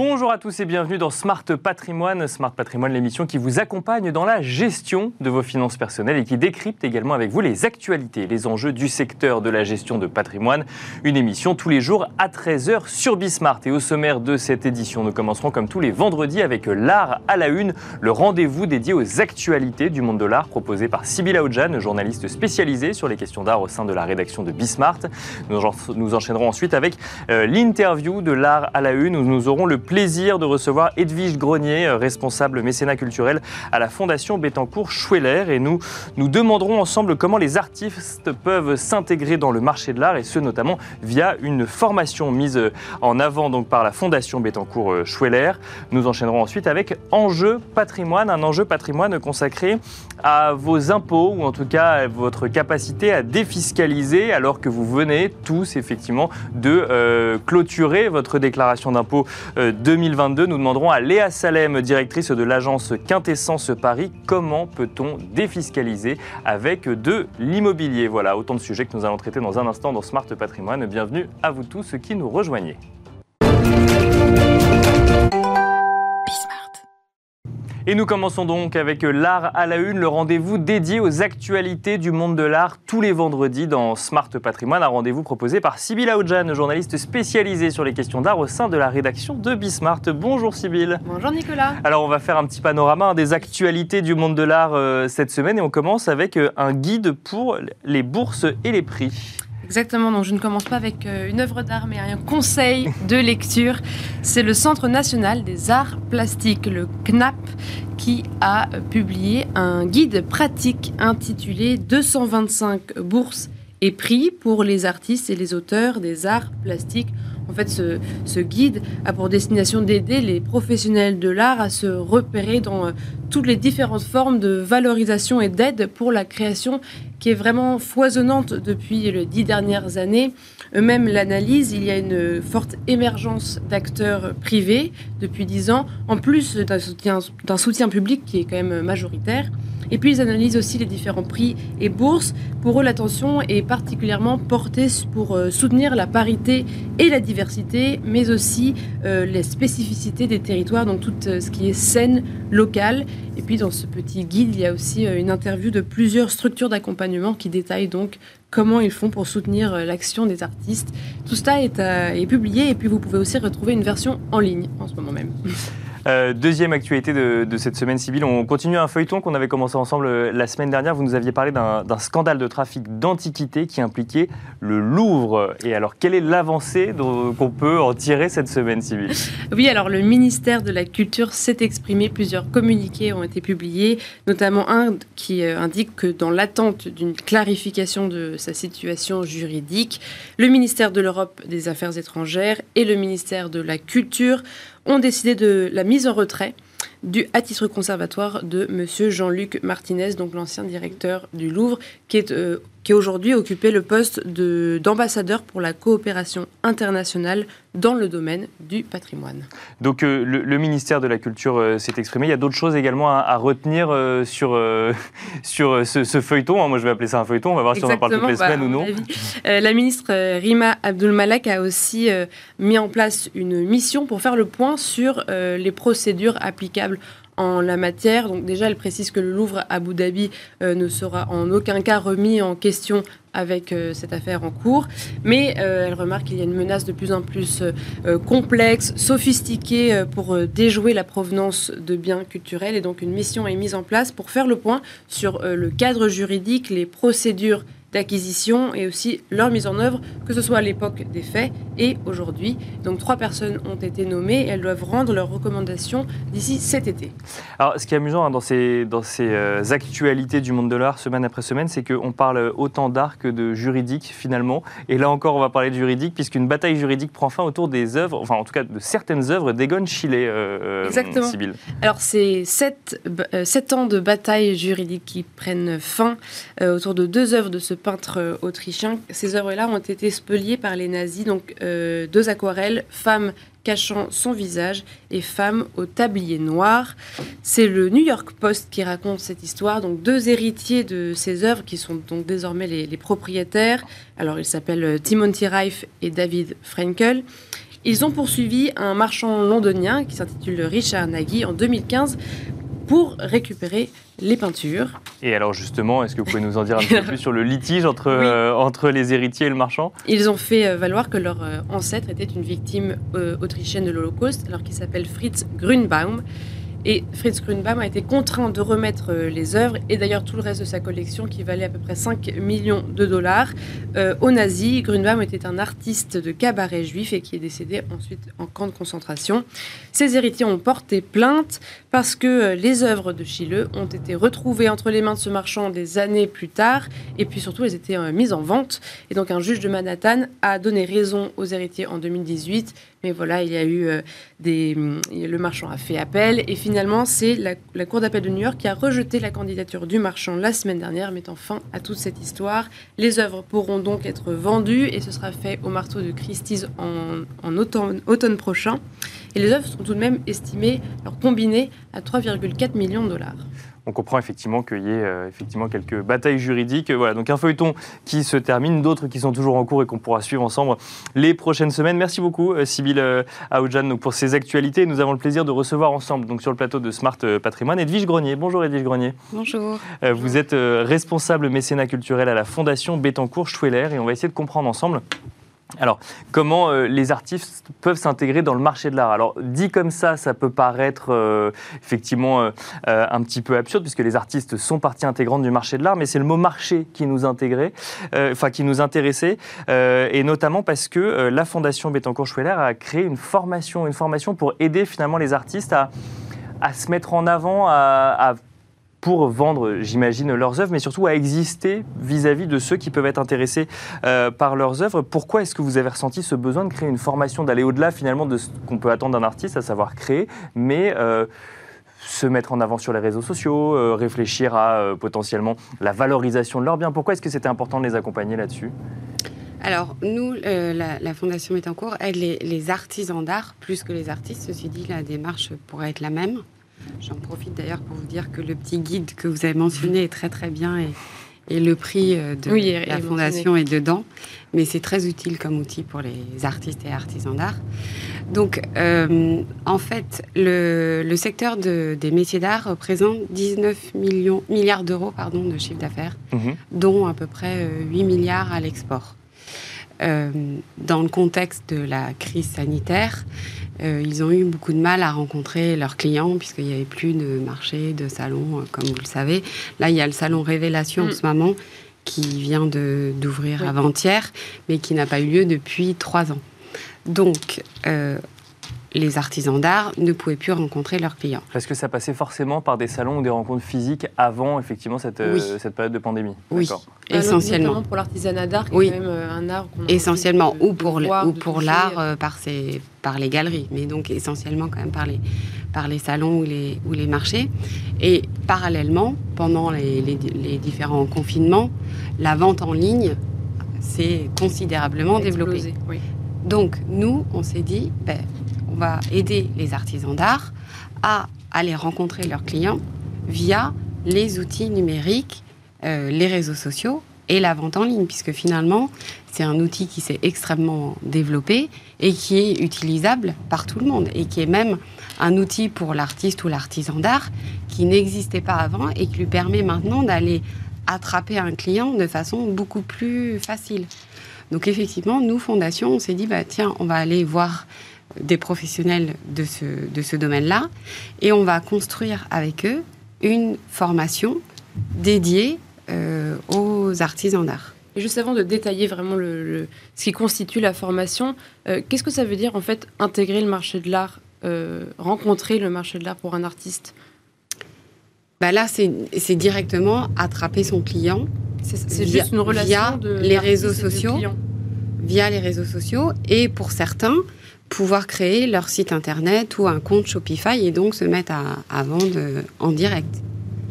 Bonjour à tous et bienvenue dans Smart Patrimoine. Smart Patrimoine, l'émission qui vous accompagne dans la gestion de vos finances personnelles et qui décrypte également avec vous les actualités, les enjeux du secteur de la gestion de patrimoine. Une émission tous les jours à 13h sur Bismart. Et au sommaire de cette édition, nous commencerons comme tous les vendredis avec l'art à la une, le rendez-vous dédié aux actualités du monde de l'art proposé par Sybilla Ojan, journaliste spécialisée sur les questions d'art au sein de la rédaction de Bismart. Nous, enchaînerons ensuite avec euh, l'interview de l'art à la une où nous aurons le plaisir de recevoir Edwige Grenier, euh, responsable mécénat culturel à la Fondation Bettencourt Schweller. Et nous nous demanderons ensemble comment les artistes peuvent s'intégrer dans le marché de l'art et ce notamment via une formation mise en avant donc par la Fondation Bettencourt euh, Schweller. Nous enchaînerons ensuite avec Enjeu patrimoine, un enjeu patrimoine consacré à vos impôts ou en tout cas à votre capacité à défiscaliser alors que vous venez tous effectivement de euh, clôturer votre déclaration d'impôt 2022. Nous demanderons à Léa Salem, directrice de l'agence Quintessence Paris, comment peut-on défiscaliser avec de l'immobilier. Voilà, autant de sujets que nous allons traiter dans un instant dans Smart Patrimoine. Bienvenue à vous tous qui nous rejoignez. Et nous commençons donc avec l'art à la une, le rendez-vous dédié aux actualités du monde de l'art tous les vendredis dans Smart Patrimoine, un rendez-vous proposé par Sybille Aoudjan, journaliste spécialisée sur les questions d'art au sein de la rédaction de Bismart. Bonjour Sybille. Bonjour Nicolas. Alors on va faire un petit panorama des actualités du monde de l'art euh, cette semaine et on commence avec euh, un guide pour les bourses et les prix. Exactement, donc je ne commence pas avec euh, une œuvre d'art, mais un conseil de lecture. C'est le Centre national des arts plastiques, le CNAP, qui a publié un guide pratique intitulé 225 bourses et prix pour les artistes et les auteurs des arts plastiques. En fait, ce, ce guide a pour destination d'aider les professionnels de l'art à se repérer dans euh, toutes les différentes formes de valorisation et d'aide pour la création qui est vraiment foisonnante depuis les dix dernières années. Eux-mêmes l'analyse, il y a une forte émergence d'acteurs privés depuis dix ans, en plus d'un soutien, soutien public qui est quand même majoritaire. Et puis ils analysent aussi les différents prix et bourses. Pour eux, l'attention est particulièrement portée pour euh, soutenir la parité et la diversité, mais aussi euh, les spécificités des territoires, donc tout euh, ce qui est scène locale. Et puis dans ce petit guide, il y a aussi une interview de plusieurs structures d'accompagnement qui détaillent donc comment ils font pour soutenir l'action des artistes. Tout cela est, est publié et puis vous pouvez aussi retrouver une version en ligne en ce moment même. Euh, deuxième actualité de, cette semaine civile, on continue un feuilleton qu'on avait commencé ensemble euh, la semaine dernière. Vous nous aviez parlé d'un scandale de trafic d'antiquités qui impliquait le Louvre. Et alors, quelle est l'avancée qu'on peut en tirer cette semaine civile Oui, alors le ministère de la Culture s'est exprimé. Plusieurs communiqués ont été publiés, notamment un qui euh, indique que dans l'attente d'une clarification de sa situation juridique, le ministère de l'Europe des Affaires étrangères et le ministère de la Culture ont décidé de la mise en retrait du à titre conservatoire de M. Jean-Luc Martinez, donc l'ancien directeur du Louvre, qui est euh, qui aujourd'hui occupé le poste d'ambassadeur pour la coopération internationale dans le domaine du patrimoine. Donc euh, le, ministère de la Culture euh, s'est exprimé. Il y a d'autres choses également à, retenir euh, sur, sur ce, feuilleton. Hein. Moi, je vais appeler ça un feuilleton. On va voir si on en parle toutes les bah, semaines ou non. la ministre Rima Abdul-Malak a aussi mis en place une mission pour faire le point sur les procédures applicables en la matière. Donc déjà, elle précise que le Louvre à Abu Dhabi euh, ne sera en aucun cas remis en question avec euh, cette affaire en cours, mais euh, elle remarque qu'il y a une menace de plus en plus complexe, sophistiquée pour déjouer la provenance de biens culturels, et donc une mission est mise en place pour faire le point sur le cadre juridique, les procédures d'acquisition et aussi leur mise en œuvre, que ce soit à l'époque des faits et aujourd'hui. Donc trois personnes ont été nommées et elles doivent rendre leurs recommandations d'ici cet été. Alors ce qui est amusant hein, dans ces, dans ces euh, actualités du monde de l'art semaine après semaine, c'est qu'on parle autant d'art que de juridique finalement. Et là encore, on va parler de juridique puisqu'une bataille juridique prend fin autour des œuvres, enfin en tout cas de certaines œuvres d'Egon Schiele. Euh, euh, Exactement. Alors c'est sept, sept, ans de bataille juridique qui prennent fin autour de deux œuvres de ce peintre euh, autrichien. Ces œuvres-là ont été spoliées par les nazis, donc euh, deux aquarelles, femme cachant son visage et femme au tablier noir. C'est le New York Post qui raconte cette histoire. Donc deux héritiers de ces œuvres qui sont donc désormais les, propriétaires. Alors ils s'appellent euh, Timothy Reif et David Frankel. Ils ont poursuivi un marchand londonien qui s'intitule Richard Nagy en 2015 pour récupérer les peintures. Et alors justement, est-ce que vous pouvez nous en dire un peu plus sur le litige entre, euh, entre les héritiers et le marchand? Ils ont fait euh, valoir que leur euh, ancêtre était une victime autrichienne de l'Holocauste, alors qu'il s'appelle Fritz Grünbaum. Et Fritz Grünbaum a été contraint de remettre euh, les œuvres et d'ailleurs tout le reste de sa collection qui valait à peu près 5 millions de dollars euh, aux nazis. Grünbaum était un artiste de cabaret juif et qui est décédé ensuite en camp de concentration. Ses héritiers ont porté plainte parce que euh, les œuvres de Schiele ont été retrouvées entre les mains de ce marchand des années plus tard et puis surtout elles étaient mises en vente. Et donc un juge de Manhattan a donné raison aux héritiers en 2018 mais voilà, il y a eu euh, des. Le marchand a fait appel. Et finalement, c'est la, Cour d'appel de New York qui a rejeté la candidature du marchand la semaine dernière, mettant fin à toute cette histoire. Les œuvres pourront donc être vendues et ce sera fait au marteau de Christie's en, automne prochain. Et les œuvres sont tout de même estimées, alors combinées, à 3,4 millions de dollars on comprend effectivement qu'il y ait euh, effectivement quelques batailles juridiques. Voilà, donc un feuilleton qui se termine, d'autres qui sont toujours en cours et qu'on pourra suivre ensemble les prochaines semaines. Merci beaucoup, euh, Sybille euh, Aoudjan, pour ces actualités. Nous avons le plaisir de recevoir ensemble donc sur le plateau de Smart Patrimoine Edwige Grenier. Bonjour Edwige Grenier. Bonjour. Vous êtes responsable mécénat culturel à la Fondation Bettencourt-Schweller et on va essayer de comprendre ensemble alors, comment euh, les artistes peuvent s'intégrer dans le marché de l'art? Alors, dit comme ça, ça peut paraître euh, effectivement euh, un petit peu absurde, puisque les artistes sont partie intégrante du marché de l'art, mais c'est le mot marché qui nous intégrait, enfin qui nous intéressait, et notamment parce que la Fondation Bettencourt-Schweller a créé une formation, une formation pour aider finalement les artistes à, se mettre en avant, à pour vendre, j'imagine, leurs œuvres, mais surtout à exister vis-à-vis de ceux qui peuvent être intéressés euh, par leurs œuvres. Pourquoi est-ce que vous avez ressenti ce besoin de créer une formation, d'aller au-delà finalement de ce qu'on peut attendre d'un artiste, à savoir créer, mais euh, se mettre en avant sur les réseaux sociaux, euh, réfléchir à potentiellement la valorisation de leurs biens? Pourquoi est-ce que c'était important de les accompagner là-dessus? Alors, nous, la, la, Fondation Métancourt aide les, les artisans d'art plus que les artistes. Ceci dit, la démarche pourrait être la même. J'en profite d'ailleurs pour vous dire que le petit guide que vous avez mentionné est très très bien et, le prix euh, de la fondation est dedans. Mais c'est très utile comme outil pour les artistes et artisans d'art. Donc, euh, en fait, le, secteur des métiers d'art représente 19 millions, milliards d'euros pardon, de chiffre d'affaires, mhm. dont à peu près 8 euh, milliards à l'export. Dans le contexte de la crise sanitaire, euh, ils ont eu beaucoup de mal à rencontrer leurs clients puisqu'il n'y avait plus de marché, de salon, euh, comme vous le savez. Là, il y a le salon Révélation en mm. ce moment qui vient d'ouvrir avant-hier, mais qui n'a pas eu lieu depuis trois ans. Donc, euh, les artisans d'art ne pouvaient plus rencontrer leurs clients. Parce que ça passait forcément par des salons ou des rencontres physiques avant effectivement cette, euh, cette période de pandémie. Oui, essentiellement. pour l'artisanat d'art, oui. quand même euh, un art qu'on essentiellement ou pour ou pour l'art euh, par par les galeries, mais donc essentiellement quand même par les par les salons ou les ou les marchés. Et parallèlement, pendant les, les, différents confinements, la vente en ligne s'est considérablement développée. Donc nous, on s'est dit, ben, va aider les artisans d'art à aller rencontrer leurs clients via les outils numériques, euh, les réseaux sociaux et la vente en ligne, puisque finalement, c'est un outil qui s'est extrêmement développé et qui est utilisable par tout le monde, et qui est même un outil pour l'artiste ou l'artisan d'art qui n'existait pas avant et qui lui permet maintenant d'aller attraper un client de façon beaucoup plus facile. Donc effectivement, nous, Fondation, on s'est dit, bah, tiens, on va aller voir des professionnels de ce, de ce domaine-là et on va construire avec eux une formation dédiée euh, aux artisans d'art. Et juste avant de détailler vraiment le, ce qui constitue la formation, euh, qu'est-ce que ça veut dire en fait intégrer le marché de l'art, euh, rencontrer le marché de l'art pour un artiste? Bah Là, c'est directement attraper son client. C'est juste une relation via de les réseaux sociaux. Via les réseaux sociaux. Et pour certains, pouvoir créer leur site internet ou un compte Shopify et donc se mettre à, vendre en direct.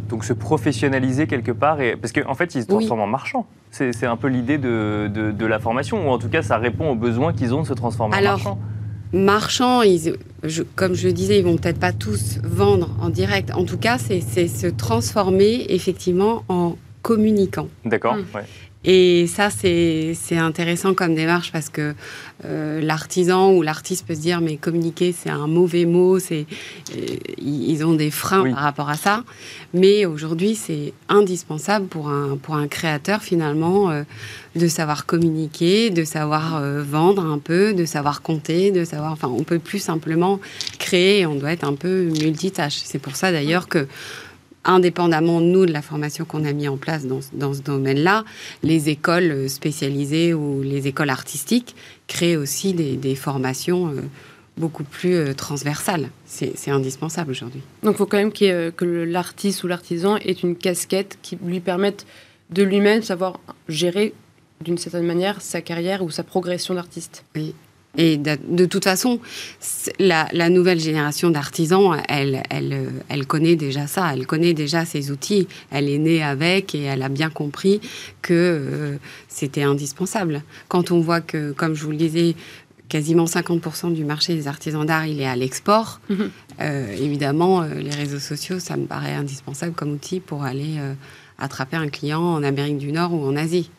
Donc se professionnaliser quelque part, et... parce qu'en en fait, ils se transforment en marchands. C'est un peu l'idée de, de, la formation, ou en tout cas, ça répond aux besoins qu'ils ont de se transformer en marchands. Marchands, ils, comme je le disais, ils vont peut-être pas tous vendre en direct. En tout cas, c'est se transformer effectivement en communicants. D'accord. Mmh. Et ça, c'est intéressant comme démarche parce que euh, l'artisan ou l'artiste peut se dire mais communiquer, c'est un mauvais mot, c'est euh, ils ont des freins par rapport à ça. Mais aujourd'hui, c'est indispensable pour un, pour un créateur finalement euh, de savoir communiquer, de savoir vendre un peu, de savoir compter, de savoir. Enfin, on peut plus simplement créer, on doit être un peu multitâche. C'est pour ça d'ailleurs que indépendamment, nous, de la formation qu'on a mis en place dans, dans ce domaine-là, les écoles spécialisées ou les écoles artistiques créent aussi des, formations euh, beaucoup plus euh, transversales. C'est indispensable aujourd'hui. Donc il faut quand même que l'artiste ou l'artisan ait une casquette qui lui permette de lui-même savoir gérer d'une certaine manière sa carrière ou sa progression d'artiste. Oui, et de, toute façon, la, nouvelle génération d'artisans, elle, elle, elle connaît déjà ça, elle connaît déjà ces outils, elle est née avec et elle a bien compris que euh, c'était indispensable. Quand on voit que, comme je vous le disais, quasiment 50% du marché des artisans d'art, il est à l'export, mhm. euh, évidemment, euh, les réseaux sociaux, ça me paraît indispensable comme outil pour aller attraper un client en Amérique du Nord ou en Asie.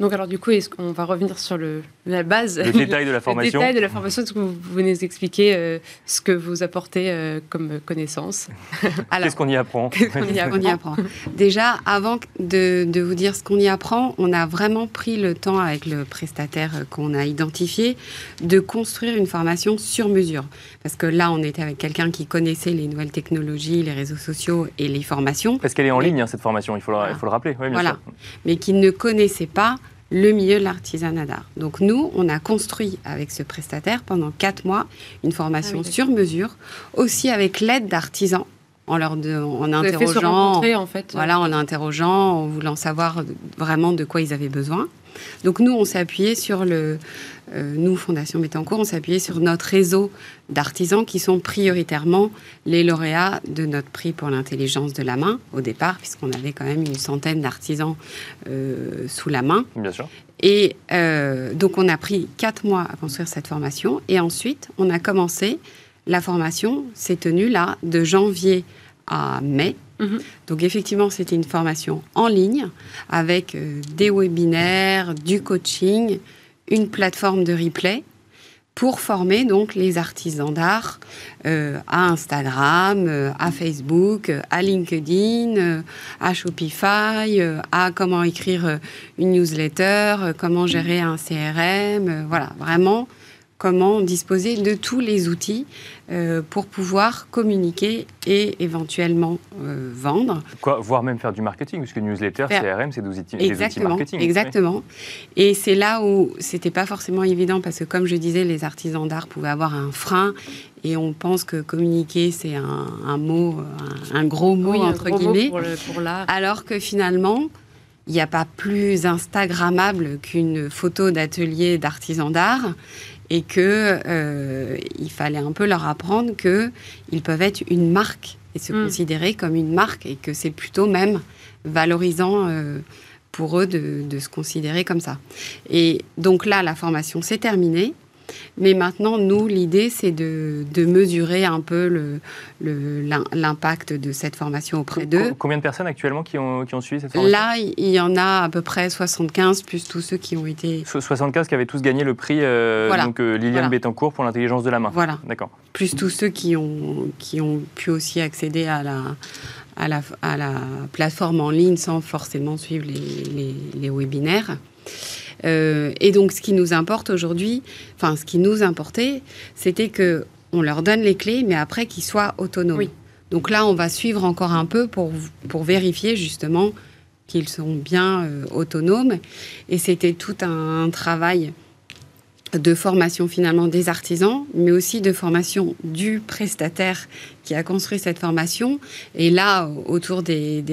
Donc alors du coup, est-ce qu'on va revenir sur le, la base? Le détail de la formation. Le détail de la formation, est-ce que vous venez nous expliquer euh, ce que vous apportez euh, comme connaissance Qu'est-ce qu'on y apprend? Qu'est-ce qu'on y, apprend? Déjà, avant de, de, vous dire ce qu'on y apprend, on a vraiment pris le temps avec le prestataire qu'on a identifié de construire une formation sur mesure. Parce que là, on était avec quelqu'un qui connaissait les nouvelles technologies, les réseaux sociaux et les formations. Parce qu'elle est en ligne, hein, cette formation, il faut, le, il faut le rappeler. Oui, bien voilà. Mais qui ne connaissait pas le milieu de l'artisanat d'art. Donc nous, on a construit avec ce prestataire pendant quatre mois une formation ah sur mesure, aussi avec l'aide d'artisans en leur en interrogeant, en fait. voilà, en interrogeant, en voulant savoir vraiment de quoi ils avaient besoin. Donc nous, on s'est appuyé sur le, euh, nous, Fondation Bettencourt, on s'est appuyé sur notre réseau d'artisans qui sont prioritairement les lauréats de notre prix pour l'intelligence de la main au départ, puisqu'on avait quand même une centaine d'artisans euh, sous la main. Bien sûr. Et euh, donc on a pris quatre mois à construire cette formation et ensuite on a commencé. La formation s'est tenue là de janvier à mai. Mhm. Donc effectivement, c'était une formation en ligne avec des webinaires, du coaching, une plateforme de replay pour former donc les artisans d'art euh, à Instagram, euh, à Facebook, à LinkedIn, euh, à Shopify, à comment écrire une newsletter, comment gérer un CRM, voilà, vraiment comment disposer de tous les outils euh, pour pouvoir communiquer et éventuellement euh, vendre. Quoi, voire même faire du marketing, puisque newsletter, CRM, c'est des outils, exactement, marketing. Exactement. Et c'est là où c'était pas forcément évident, parce que comme je disais, les artisans d'art pouvaient avoir un frein, et on pense que communiquer, c'est un, mot, un, gros mot, entre guillemets. pour l'art. Alors que finalement, il n'y a pas plus Instagrammable qu'une photo d'atelier d'artisans d'art et que euh, il fallait un peu leur apprendre que ils peuvent être une marque et se mm. considérer comme une marque et que c'est plutôt même valorisant euh, pour eux de, de, se considérer comme ça. Et donc là, la formation s'est terminée. Mais maintenant, nous, l'idée, c'est de, mesurer un peu l'impact de cette formation auprès d'eux. Combien de personnes actuellement qui ont, suivi cette formation? Là, il y en a à peu près 75, plus tous ceux qui ont été... 75 qui avaient tous gagné le prix euh, donc, euh, Liliane Bettencourt pour l'intelligence de la main. Voilà. D'accord. Plus tous ceux qui ont, qui ont pu aussi accéder à la, à la, à la plateforme en ligne sans forcément suivre les, les, les webinaires. Euh, et donc, ce qui nous importe aujourd'hui, enfin, ce qui nous importait, c'était que on leur donne les clés, mais après qu'ils soient autonomes. Donc là, on va suivre encore un peu pour, pour vérifier justement qu'ils sont bien euh, autonomes. Et c'était tout un travail de formation finalement des artisans, mais aussi de formation du prestataire qui a construit cette formation. Et là, autour des,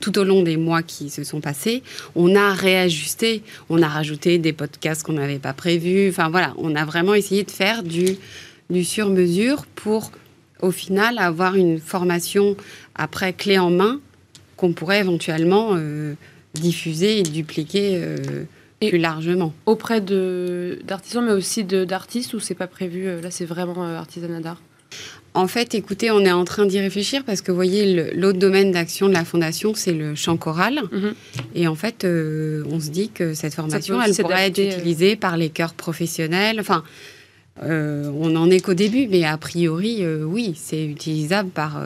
tout au long des mois qui se sont passés, on a réajusté, on a rajouté des podcasts qu'on n'avait pas prévus. Enfin voilà, on a vraiment essayé de faire du, du sur-mesure pour, au final, avoir une formation après clé en main qu'on pourrait éventuellement euh, diffuser et dupliquer. Euh, plus largement. Auprès d'artisans, mais aussi d'artistes, ou c'est pas prévu euh, Là, c'est vraiment euh, artisanat d'art? En fait, écoutez, on est en train d'y réfléchir parce que, vous voyez, l'autre domaine d'action de la Fondation, c'est le chant choral. Mhm. Et en fait, euh, on se dit que cette formation, elle pourrait être utilisée par les chœurs professionnels. Enfin, euh, on n'en est qu'au début, mais a priori, oui, c'est utilisable par,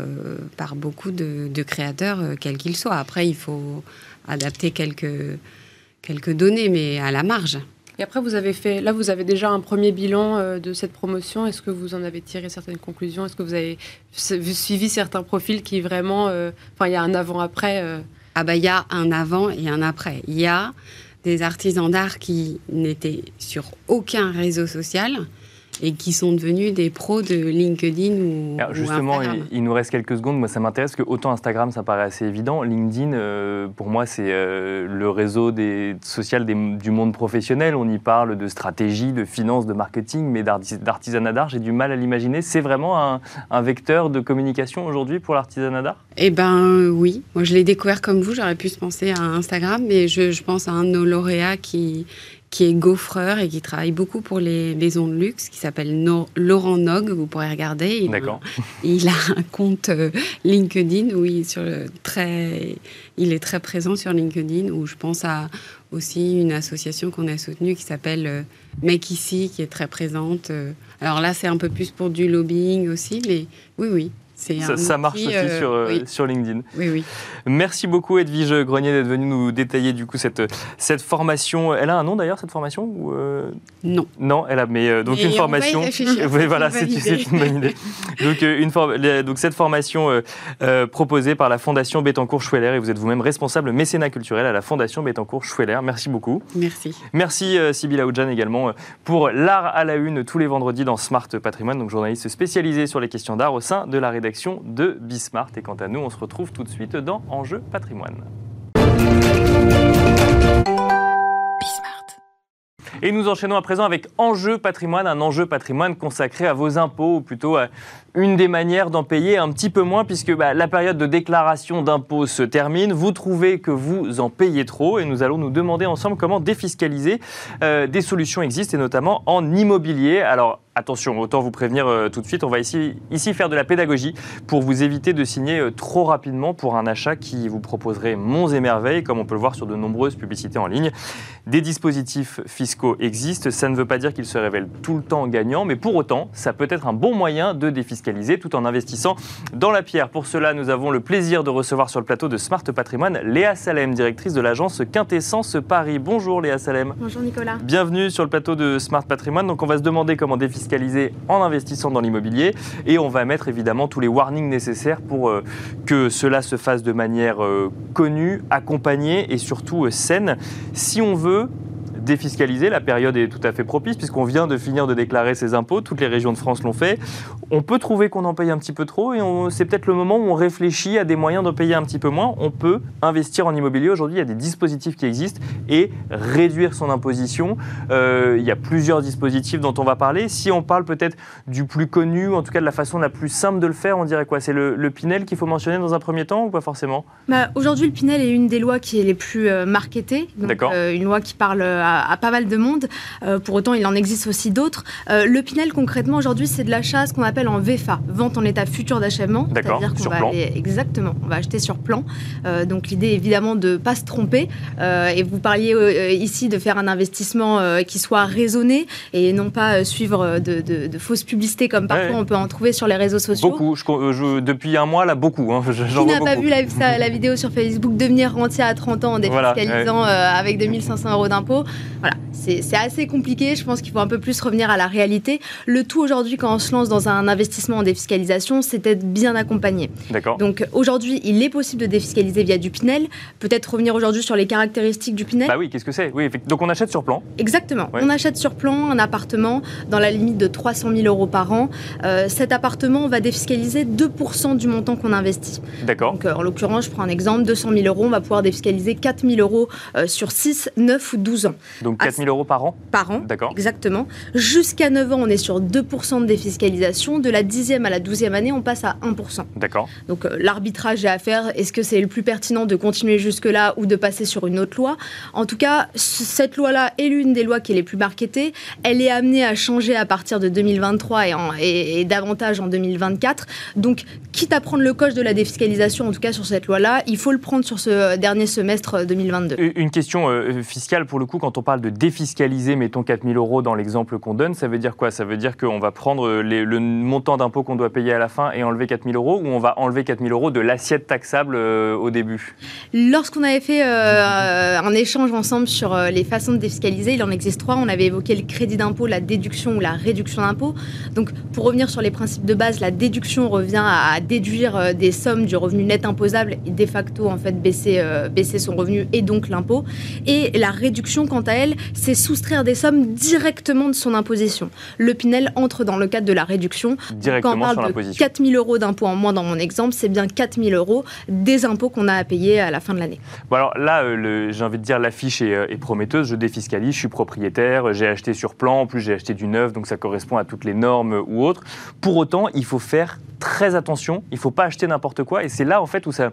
par beaucoup de, de créateurs, quels qu'ils soient. Après, il faut adapter quelques, quelques données, mais à la marge. Et après, vous avez fait, là, vous avez déjà un premier bilan euh, de cette promotion. Est-ce que vous en avez tiré certaines conclusions? Est-ce que vous avez suivi certains profils qui vraiment, euh, enfin, il y a un avant-après euh? Ah bah, il y a un avant et un après. Il y a des artisans d'art qui n'étaient sur aucun réseau social et qui sont devenus des pros de LinkedIn ou, Alors justement, il, nous reste quelques secondes. Moi, ça m'intéresse que autant Instagram, ça paraît assez évident. LinkedIn, euh, pour moi, c'est euh, le réseau des, social du monde professionnel. On y parle de stratégie, de finance, de marketing, mais d'artisanat d'art, j'ai du mal à l'imaginer. C'est vraiment un, vecteur de communication aujourd'hui pour l'artisanat d'art? Eh ben oui. Moi, je l'ai découvert comme vous. J'aurais pu se penser à Instagram, mais je, je pense à un de nos lauréats qui qui est gaufreur et qui travaille beaucoup pour les maisons de luxe, qui s'appelle Laurent Nog, vous pourrez regarder. Il, D'accord. Il a un compte euh, LinkedIn où il, sur très, il est très présent sur LinkedIn, où je pense à aussi une association qu'on a soutenue qui s'appelle euh, Make Ici, qui est très présente. Euh. Alors là, c'est un peu plus pour du lobbying aussi, mais oui, oui, ça, marche aussi euh, sur, euh, sur LinkedIn. Oui, oui. Merci beaucoup Edwige Grenier d'être venue nous détailler du coup cette, cette formation. Elle a un nom d'ailleurs cette formation ou euh, Non. Non, elle a mais donc une formation. oui, voilà, c'est une bonne idée. donc une donc cette formation proposée par la Fondation Bettencourt Schweller et vous êtes vous-même responsable mécénat culturel à la Fondation Bettencourt Schweller. Merci beaucoup. Merci. Merci Sybille Aoudjan également pour l'art à la une tous les vendredis dans Smart Patrimoine, donc journaliste spécialisé sur les questions d'art au sein de la rédaction de Bismart. Et quant à nous, on se retrouve tout de suite dans Enjeu patrimoine. Et nous enchaînons à présent avec Enjeu patrimoine, un enjeu patrimoine consacré à vos impôts, ou plutôt à une des manières d'en payer un petit peu moins, puisque bah, la période de déclaration d'impôts se termine. Vous trouvez que vous en payez trop, et nous allons nous demander ensemble comment défiscaliser. Euh, des solutions existent, et notamment en immobilier. Alors, Attention, autant vous prévenir euh, tout de suite, on va ici, faire de la pédagogie pour vous éviter de signer euh, trop rapidement pour un achat qui vous proposerait monts et merveilles, comme on peut le voir sur de nombreuses publicités en ligne. Des dispositifs fiscaux existent, ça ne veut pas dire qu'ils se révèlent tout le temps gagnants, mais pour autant, ça peut être un bon moyen de défiscaliser tout en investissant dans la pierre. Pour cela, nous avons le plaisir de recevoir sur le plateau de Smart Patrimoine Léa Salem, directrice de l'agence Quintessence Paris. Bonjour Léa Salem. Bonjour Nicolas. Bienvenue sur le plateau de Smart Patrimoine. Donc on va se demander comment défiscaliser en investissant dans l'immobilier et on va mettre évidemment tous les warnings nécessaires pour euh, que cela se fasse de manière euh, connue, accompagnée et surtout euh, saine. Si on veut défiscaliser. La période est tout à fait propice puisqu'on vient de finir de déclarer ses impôts. Toutes les régions de France l'ont fait. On peut trouver qu'on en paye un petit peu trop et c'est peut-être le moment où on réfléchit à des moyens de payer un petit peu moins. On peut investir en immobilier. Aujourd'hui, il y a des dispositifs qui existent et réduire son imposition. Euh, il y a plusieurs dispositifs dont on va parler. Si on parle peut-être du plus connu, en tout cas de la façon la plus simple de le faire, on dirait quoi? C'est le, Pinel qu'il faut mentionner dans un premier temps ou pas forcément? Bah, Aujourd'hui, le Pinel est une des lois qui est les plus euh, marketées. D'accord. Euh, une loi qui parle à à, pas mal de monde. Euh, pour autant, il en existe aussi d'autres. Euh, le Pinel, concrètement, aujourd'hui, c'est de l'achat, ce qu'on appelle en VFA, vente en état futur d'achèvement. D'accord, sur va plan. exactement, on va acheter sur plan. Euh, donc l'idée, évidemment, de ne pas se tromper. et vous parliez ici de faire un investissement qui soit raisonné et non pas suivre de, fausses publicités comme parfois on peut en trouver sur les réseaux sociaux. Beaucoup. Je, depuis un mois, là, beaucoup. Hein. Qui n'a pas vu la, la, vidéo sur Facebook devenir rentier à 30 ans en défiscalisant avec 2500 euros d'impôts voilà, c'est assez compliqué. Je pense qu'il faut un peu plus revenir à la réalité. Le tout aujourd'hui, quand on se lance dans un investissement en défiscalisation, c'est d'être bien accompagné. D'accord. Donc aujourd'hui, il est possible de défiscaliser via du Pinel. Peut-être revenir aujourd'hui sur les caractéristiques du Pinel. Bah oui, qu'est-ce que c'est? Oui, donc on achète sur plan. Exactement. On achète sur plan un appartement dans la limite de 300 000 euros par an. Euh, cet appartement, on va défiscaliser 2% du montant qu'on investit. D'accord. Donc euh, en l'occurrence, je prends un exemple 200 000 euros, on va pouvoir défiscaliser 4 000 euros euh, sur 6, 9 ou 12 ans. Donc donc 4 000 euros par an? Par an, D'accord. exactement. Jusqu'à 9 ans, on est sur 2% de défiscalisation. De la dixième à la douzième année, on passe à 1%. D'accord. Donc euh, l'arbitrage est à faire. Est-ce que c'est le plus pertinent de continuer jusque-là ou de passer sur une autre loi? En tout cas, cette loi-là est l'une des lois qui est les plus marketées. Elle est amenée à changer à partir de 2023 et, et davantage en 2024. Donc, quitte à prendre le coche de la défiscalisation, en tout cas sur cette loi-là, il faut le prendre sur ce dernier semestre 2022. Une question euh, fiscale, pour le coup, quand on parle de défiscaliser, mettons 4 000 euros dans l'exemple qu'on donne, ça veut dire quoi? Ça veut dire qu'on va prendre le montant d'impôt qu'on doit payer à la fin et enlever 4 000 euros ou on va enlever 4 000 euros de l'assiette taxable euh, au début? Lorsqu'on avait fait euh, un échange ensemble sur les façons de défiscaliser, il en existe trois. On avait évoqué le crédit d'impôt, la déduction ou la réduction d'impôt. Donc, pour revenir sur les principes de base, la déduction revient à déduire des sommes du revenu net imposable et de facto en fait baisser, baisser son revenu et donc l'impôt. Et la réduction, quant à elle, c'est soustraire des sommes directement de son imposition. Le Pinel entre dans le cadre de la réduction. Directement Quand on parle de 4 000 euros d'impôts en moins dans mon exemple, c'est bien 4 000 euros des impôts qu'on a à payer à la fin de l'année. Bon alors là, euh, j'ai envie de dire l'affiche est, euh, est, prometteuse. Je défiscalise, je suis propriétaire, j'ai acheté sur plan, en plus j'ai acheté du neuf, donc ça correspond à toutes les normes ou autres. Pour autant, il faut faire très attention. Il ne faut pas acheter n'importe quoi. Et c'est là en fait où ça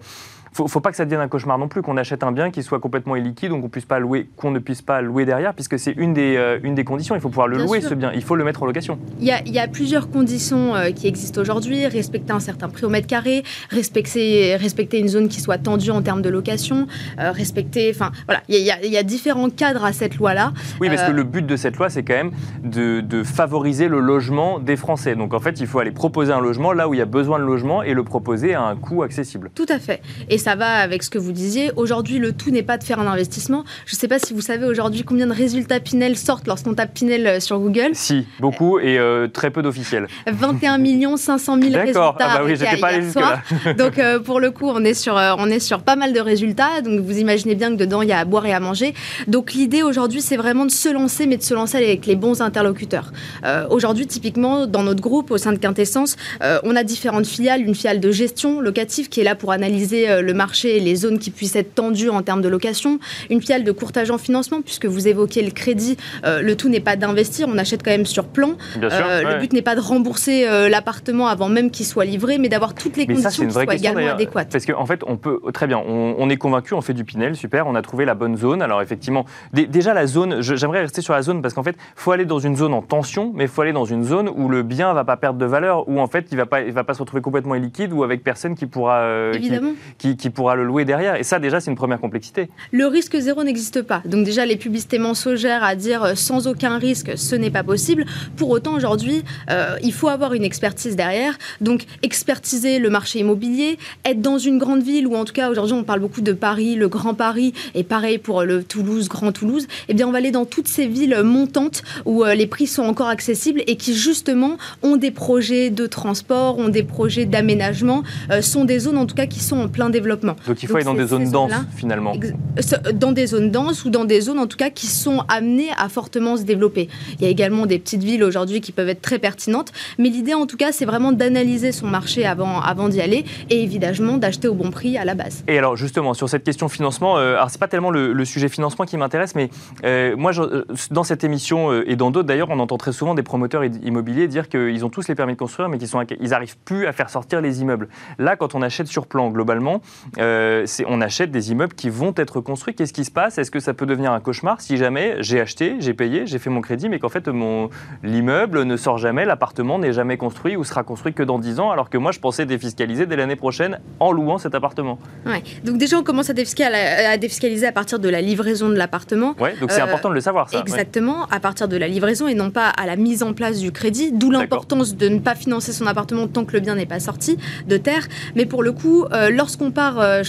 faut, faut pas que ça devienne un cauchemar non plus, qu'on achète un bien qui soit complètement illiquide, donc qu'on puisse pas louer, qu'on ne puisse pas louer derrière, puisque c'est une des euh, une des conditions. Il faut pouvoir le louer ce bien, il faut le mettre en location. Il y a, il y a plusieurs conditions euh, qui existent aujourd'hui respecter un certain prix au mètre carré, respecter respecter une zone qui soit tendue en termes de location, euh, respecter, enfin voilà, il y, a, il y, a, différents cadres à cette loi-là. Oui, parce que le but de cette loi, c'est quand même de, de favoriser le logement des Français. Donc en fait, il faut aller proposer un logement là où il y a besoin de logement et le proposer à un coût accessible. Tout à fait. Et ça va avec ce que vous disiez. Aujourd'hui, le tout n'est pas de faire un investissement. Je ne sais pas si vous savez aujourd'hui combien de résultats Pinel sortent lorsqu'on tape Pinel euh, sur Google. Si, beaucoup et euh, très peu d'officiels. 21 millions 500 000 résultats. D'accord, ah bah oui, j'étais pas allé jusque-là. Donc euh, pour le coup, on est, sur, on est sur pas mal de résultats. Donc vous imaginez bien que dedans, il y a à boire et à manger. Donc l'idée aujourd'hui, c'est vraiment de se lancer, mais de se lancer avec les bons interlocuteurs. aujourd'hui, typiquement, dans notre groupe, au sein de Quintessence, on a différentes filiales. Une filiale de gestion locative qui est là pour analyser le marché les zones qui puissent être tendues en termes de location, une fiale de courtage en financement, puisque vous évoquez le crédit, euh, le tout n'est pas d'investir, on achète quand même sur plan. Euh, le but n'est pas de rembourser euh, l'appartement avant même qu'il soit livré, mais d'avoir toutes les conditions qui soient également adéquates. Parce qu'en en fait, on peut, très bien, on, est convaincu, on fait du Pinel, super, on a trouvé la bonne zone. Alors effectivement, déjà la zone, j'aimerais rester sur la zone parce qu'en fait, il faut aller dans une zone en tension, mais il faut aller dans une zone où le bien va pas perdre de valeur, où en fait, il va pas, il va pas se retrouver complètement illiquide ou avec personne qui pourra, qui, qui, pourra le louer derrière. Et ça, déjà, c'est une première complexité. Le risque zéro n'existe pas. Donc déjà, les publicités mensongères à dire euh, sans aucun risque, ce n'est pas possible. Pour autant, aujourd'hui, euh, il faut avoir une expertise derrière. Donc expertiser le marché immobilier, être dans une grande ville, ou en tout cas, aujourd'hui, on parle beaucoup de Paris, le Grand Paris, et pareil pour le Toulouse, Grand Toulouse. Eh bien, on va aller dans toutes ces villes montantes où euh, les prix sont encore accessibles et qui, justement, ont des projets de transport, ont des projets d'aménagement, sont des zones, en tout cas, qui sont en plein développement. Donc il faut aller dans des zones denses finalement. Dans des zones denses ou dans des zones en tout cas qui sont amenées à fortement se développer. Il y a également des petites villes aujourd'hui qui peuvent être très pertinentes, mais l'idée en tout cas c'est vraiment d'analyser son marché avant, avant d'y aller et évidemment d'acheter au bon prix à la base. Et alors justement sur cette question financement, euh, alors c'est pas tellement le, sujet financement qui m'intéresse, mais euh, moi euh, dans cette émission et dans d'autres d'ailleurs on entend très souvent des promoteurs immobiliers dire qu'ils ont tous les permis de construire mais qu'ils n'arrivent plus à faire sortir les immeubles. Là quand on achète sur plan globalement, on achète des immeubles qui vont être construits. Qu'est-ce qui se passe? Est-ce que ça peut devenir un cauchemar? Si jamais j'ai acheté, j'ai payé, j'ai fait mon crédit, mais qu'en fait mon l'immeuble ne sort jamais, l'appartement n'est jamais construit ou sera construit que dans 10 ans, alors que moi je pensais défiscaliser dès l'année prochaine en louant cet appartement. Ouais. Donc déjà on commence à défiscaliser à, partir de la livraison de l'appartement. Ouais, donc c'est euh, important de le savoir ça. Exactement, à partir de la livraison et non pas à la mise en place du crédit, d'où l'importance de ne pas financer son appartement tant que le bien n'est pas sorti de terre. Mais pour le coup, euh, lorsqu'on part euh,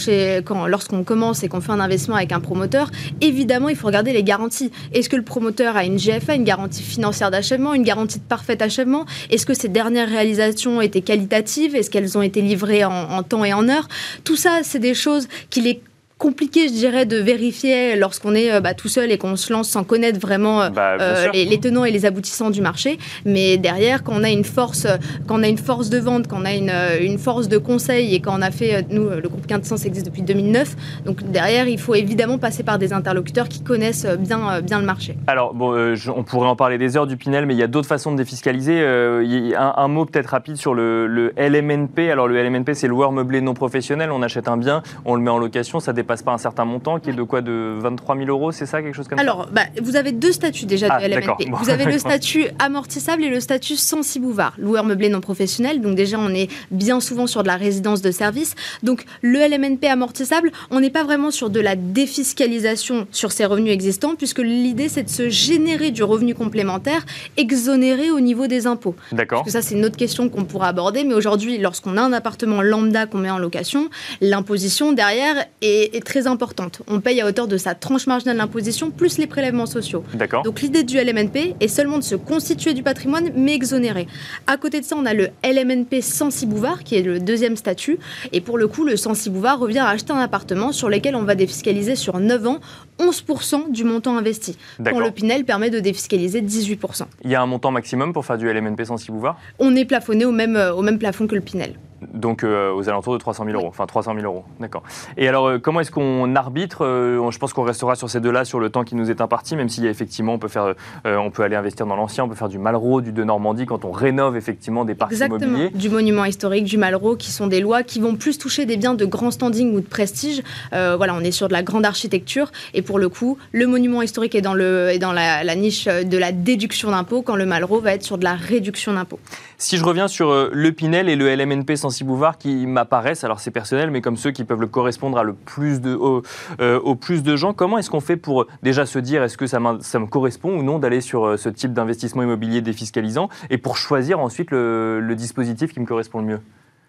lorsqu'on commence et qu'on fait un investissement avec un promoteur, évidemment, il faut regarder les garanties. Est-ce que le promoteur a une GFA, une garantie financière d'achèvement, une garantie de parfait achèvement? Est-ce que ces dernières réalisations étaient qualitatives? Est-ce qu'elles ont été livrées en, en temps et en heure? Tout ça, c'est des choses qu'il est compliqué, je dirais, de vérifier lorsqu'on est bah, tout seul et qu'on se lance sans connaître vraiment bah, les, tenants et les aboutissants du marché. Mais derrière, quand on a une force, quand on a une force de vente, quand on a une, une force de conseil et quand on a fait, nous, le groupe Quintessence existe depuis 2009, donc derrière, il faut évidemment passer par des interlocuteurs qui connaissent bien, bien le marché. Alors, bon, on pourrait en parler des heures du Pinel, mais il y a d'autres façons de défiscaliser. un, un, mot peut-être rapide sur le, le LMNP. Alors, le LMNP, c'est loueur meublé non professionnel. On achète un bien, on le met en location, ça dépasse pas un certain montant, qui est de quoi De 23 000 euros, c'est ça, quelque chose comme Alors, ça? Alors, bah, vous avez deux statuts déjà ah, de LMNP. vous avez le statut amortissable et le statut sans cibouvard, loueur meublé non professionnel. Donc déjà, on est bien souvent sur de la résidence de service. Donc le LMNP amortissable, on n'est pas vraiment sur de la défiscalisation sur ses revenus existants, puisque l'idée, c'est de se générer du revenu complémentaire exonéré au niveau des impôts. D'accord. Parce que ça, c'est une autre question qu'on pourra aborder. Mais aujourd'hui, lorsqu'on a un appartement lambda qu'on met en location, l'imposition derrière est, très importante. On paye à hauteur de sa tranche marginale d'imposition plus les prélèvements sociaux. Donc l'idée du LMNP est seulement de se constituer du patrimoine, mais exonéré. À côté de ça, on a le LMNP sans cibouvard, qui est le deuxième statut. Et pour le coup, le sans cibouvard revient à acheter un appartement sur lequel on va défiscaliser sur 9 ans 11% du montant investi. Quand le Pinel permet de défiscaliser 18%. Il y a un montant maximum pour faire du LMNP sans cibouvard On est plafonné au même, au même plafond que le Pinel. Donc euh, aux alentours de 300 000 euros, enfin 300 000 euros, d'accord. Et alors euh, comment est-ce qu'on arbitre euh, Je pense qu'on restera sur ces deux-là sur le temps qui nous est imparti, même si effectivement on peut faire, on peut aller investir dans l'ancien, on peut faire du Malraux, du de Normandie quand on rénove effectivement des parcs Exactement. Du monument historique, du Malraux, qui sont des lois qui vont plus toucher des biens de grand standing ou de prestige. voilà, on est sur de la grande architecture et pour le coup, le monument historique est dans le est dans la, la niche de la déduction d'impôt, quand le Malraux va être sur de la réduction d'impôt. Si je reviens sur le Pinel et le LMNP sans Bouvard qui m'apparaissent, alors c'est personnel, mais comme ceux qui peuvent le correspondre à le plus de, au, euh, plus de gens. Comment est-ce qu'on fait pour déjà se dire est-ce que ça, ça me correspond ou non d'aller sur euh, ce type d'investissement immobilier défiscalisant et pour choisir ensuite le dispositif qui me correspond le mieux?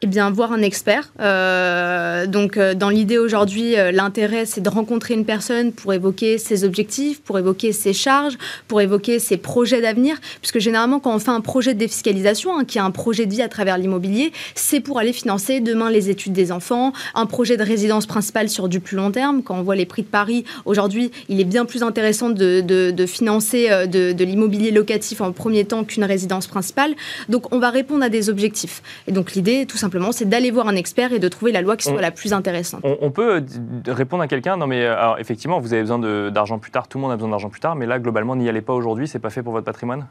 Eh bien, voir un expert. Euh, donc, euh, dans l'idée aujourd'hui, euh, l'intérêt, c'est de rencontrer une personne pour évoquer ses objectifs, pour évoquer ses charges, pour évoquer ses projets d'avenir. Puisque généralement, quand on fait un projet de défiscalisation, hein, qui est un projet de vie à travers l'immobilier, c'est pour aller financer demain les études des enfants, un projet de résidence principale sur du plus long terme. Quand on voit les prix de Paris, aujourd'hui, il est bien plus intéressant de, financer de, de l'immobilier locatif en premier temps qu'une résidence principale. Donc, on va répondre à des objectifs. Et donc, l'idée, tout simplement, c'est d'aller voir un expert et de trouver la loi qui soit la plus intéressante. On, peut euh, répondre à quelqu'un, non mais euh, alors, effectivement, vous avez besoin d'argent plus tard, tout le monde a besoin d'argent plus tard, mais là, globalement, n'y allez pas aujourd'hui, c'est pas fait pour votre patrimoine?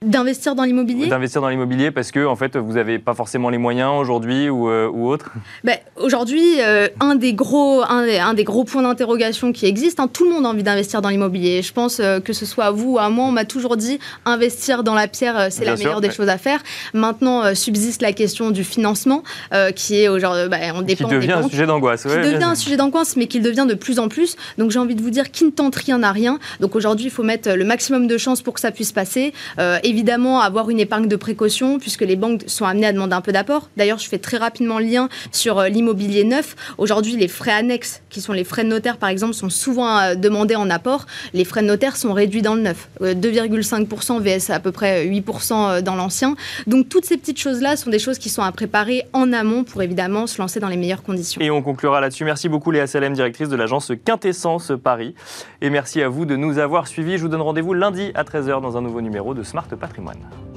D'investir dans l'immobilier? D'investir dans l'immobilier parce que en fait, vous n'avez pas forcément les moyens aujourd'hui ou, euh, ou autre ben, Aujourd'hui, euh, un, des gros, un, des gros points d'interrogation qui existent, hein, tout le monde a envie d'investir dans l'immobilier. Je pense euh, que ce soit à vous ou à moi, on m'a toujours dit investir dans la pierre, c'est la meilleure des choses à faire. Maintenant, subsiste la question du financement qui est aujourd'hui. Ben, on dépend qui devient un sujet d'angoisse. Qui devient un sujet d'angoisse, mais qui devient de plus en plus. Donc j'ai envie de vous dire qui ne tente rien n'a rien. Donc aujourd'hui, il faut mettre le maximum de chances pour que ça puisse passer évidemment avoir une épargne de précaution puisque les banques sont amenées à demander un peu d'apport. D'ailleurs, je fais très rapidement le lien sur euh, l'immobilier neuf. Aujourd'hui, les frais annexes, qui sont les frais de notaire par exemple, sont souvent euh, demandés en apport. Les frais de notaire sont réduits dans le neuf. 2,5% vs à peu près 8% euh, dans l'ancien. Donc toutes ces petites choses-là sont des choses qui sont à préparer en amont pour évidemment se lancer dans les meilleures conditions. Et on conclura là-dessus. Merci beaucoup Léa Salem, directrice de l'agence Quintessence Paris. Et merci à vous de nous avoir suivis. Je vous donne rendez-vous lundi à 13h dans un nouveau numéro de Smart Patrimoine.